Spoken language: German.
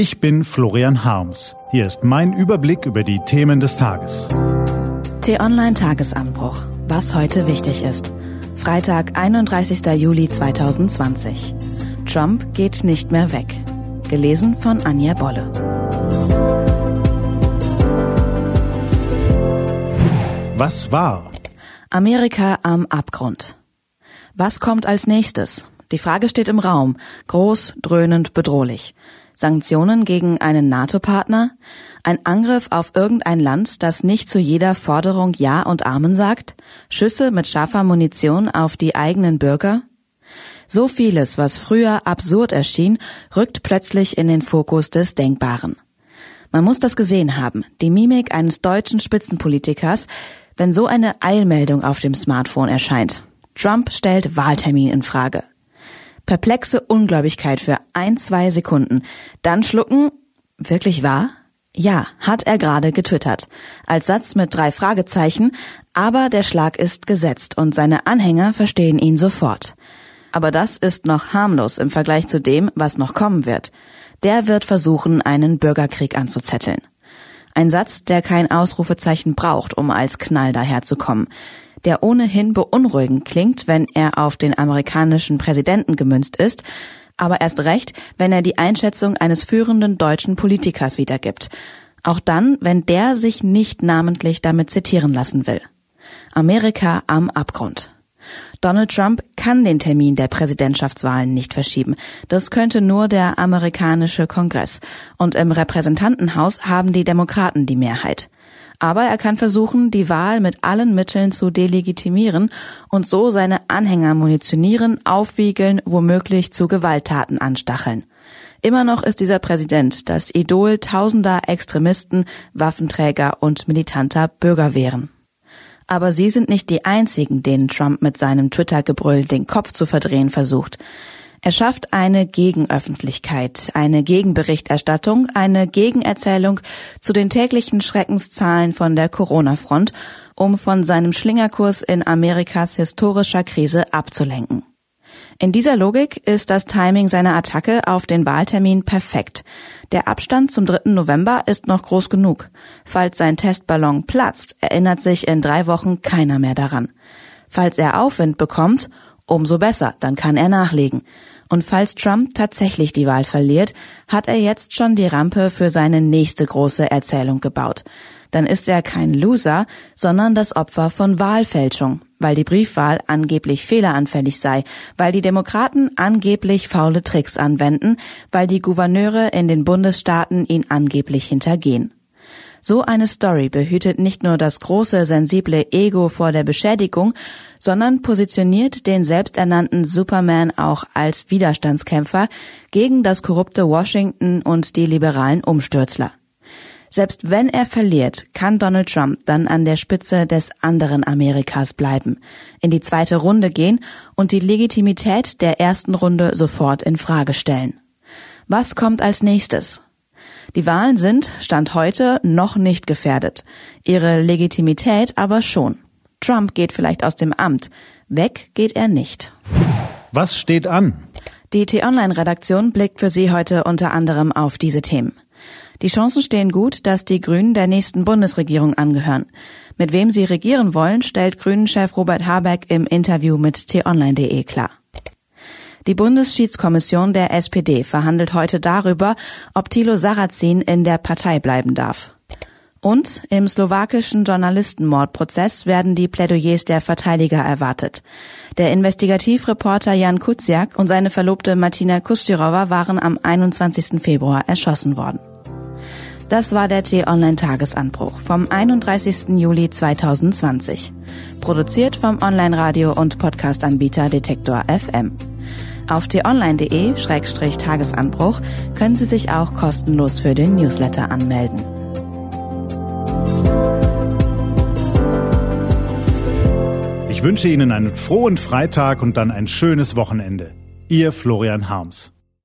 Ich bin Florian Harms. Hier ist mein Überblick über die Themen des Tages. T-Online Tagesanbruch. Was heute wichtig ist. Freitag, 31. Juli 2020. Trump geht nicht mehr weg. Gelesen von Anja Bolle. Was war? Amerika am Abgrund. Was kommt als nächstes? Die Frage steht im Raum, groß, dröhnend, bedrohlich. Sanktionen gegen einen NATO-Partner? Ein Angriff auf irgendein Land, das nicht zu jeder Forderung Ja und Amen sagt? Schüsse mit scharfer Munition auf die eigenen Bürger? So vieles, was früher absurd erschien, rückt plötzlich in den Fokus des Denkbaren. Man muss das gesehen haben, die Mimik eines deutschen Spitzenpolitikers, wenn so eine Eilmeldung auf dem Smartphone erscheint. Trump stellt Wahltermin in Frage. Perplexe Ungläubigkeit für ein, zwei Sekunden. Dann schlucken. Wirklich wahr? Ja, hat er gerade getwittert. Als Satz mit drei Fragezeichen, aber der Schlag ist gesetzt und seine Anhänger verstehen ihn sofort. Aber das ist noch harmlos im Vergleich zu dem, was noch kommen wird. Der wird versuchen, einen Bürgerkrieg anzuzetteln. Ein Satz, der kein Ausrufezeichen braucht, um als Knall daherzukommen der ohnehin beunruhigend klingt, wenn er auf den amerikanischen Präsidenten gemünzt ist, aber erst recht, wenn er die Einschätzung eines führenden deutschen Politikers wiedergibt. Auch dann, wenn der sich nicht namentlich damit zitieren lassen will. Amerika am Abgrund. Donald Trump kann den Termin der Präsidentschaftswahlen nicht verschieben. Das könnte nur der amerikanische Kongress. Und im Repräsentantenhaus haben die Demokraten die Mehrheit. Aber er kann versuchen, die Wahl mit allen Mitteln zu delegitimieren und so seine Anhänger munitionieren, aufwiegeln, womöglich zu Gewalttaten anstacheln. Immer noch ist dieser Präsident das Idol tausender Extremisten, Waffenträger und militanter Bürgerwehren. Aber sie sind nicht die einzigen, denen Trump mit seinem Twitter-Gebrüll den Kopf zu verdrehen versucht. Er schafft eine Gegenöffentlichkeit, eine Gegenberichterstattung, eine Gegenerzählung zu den täglichen Schreckenszahlen von der Corona-Front, um von seinem Schlingerkurs in Amerikas historischer Krise abzulenken. In dieser Logik ist das Timing seiner Attacke auf den Wahltermin perfekt. Der Abstand zum 3. November ist noch groß genug. Falls sein Testballon platzt, erinnert sich in drei Wochen keiner mehr daran. Falls er Aufwind bekommt, umso besser, dann kann er nachlegen. Und falls Trump tatsächlich die Wahl verliert, hat er jetzt schon die Rampe für seine nächste große Erzählung gebaut. Dann ist er kein Loser, sondern das Opfer von Wahlfälschung, weil die Briefwahl angeblich fehleranfällig sei, weil die Demokraten angeblich faule Tricks anwenden, weil die Gouverneure in den Bundesstaaten ihn angeblich hintergehen. So eine Story behütet nicht nur das große, sensible Ego vor der Beschädigung, sondern positioniert den selbsternannten Superman auch als Widerstandskämpfer gegen das korrupte Washington und die liberalen Umstürzler. Selbst wenn er verliert, kann Donald Trump dann an der Spitze des anderen Amerikas bleiben, in die zweite Runde gehen und die Legitimität der ersten Runde sofort in Frage stellen. Was kommt als nächstes? Die Wahlen sind, Stand heute, noch nicht gefährdet. Ihre Legitimität aber schon. Trump geht vielleicht aus dem Amt. Weg geht er nicht. Was steht an? Die T-Online-Redaktion blickt für Sie heute unter anderem auf diese Themen. Die Chancen stehen gut, dass die Grünen der nächsten Bundesregierung angehören. Mit wem sie regieren wollen, stellt Grünen-Chef Robert Habeck im Interview mit t-online.de klar. Die Bundesschiedskommission der SPD verhandelt heute darüber, ob Thilo Sarrazin in der Partei bleiben darf. Und im slowakischen Journalistenmordprozess werden die Plädoyers der Verteidiger erwartet. Der Investigativreporter Jan Kuciak und seine Verlobte Martina Kustirova waren am 21. Februar erschossen worden. Das war der T-Online-Tagesanbruch vom 31. Juli 2020. Produziert vom Online-Radio- und Podcast-Anbieter Detektor FM. Auf t-online.de-tagesanbruch können Sie sich auch kostenlos für den Newsletter anmelden. Ich wünsche Ihnen einen frohen Freitag und dann ein schönes Wochenende. Ihr Florian Harms.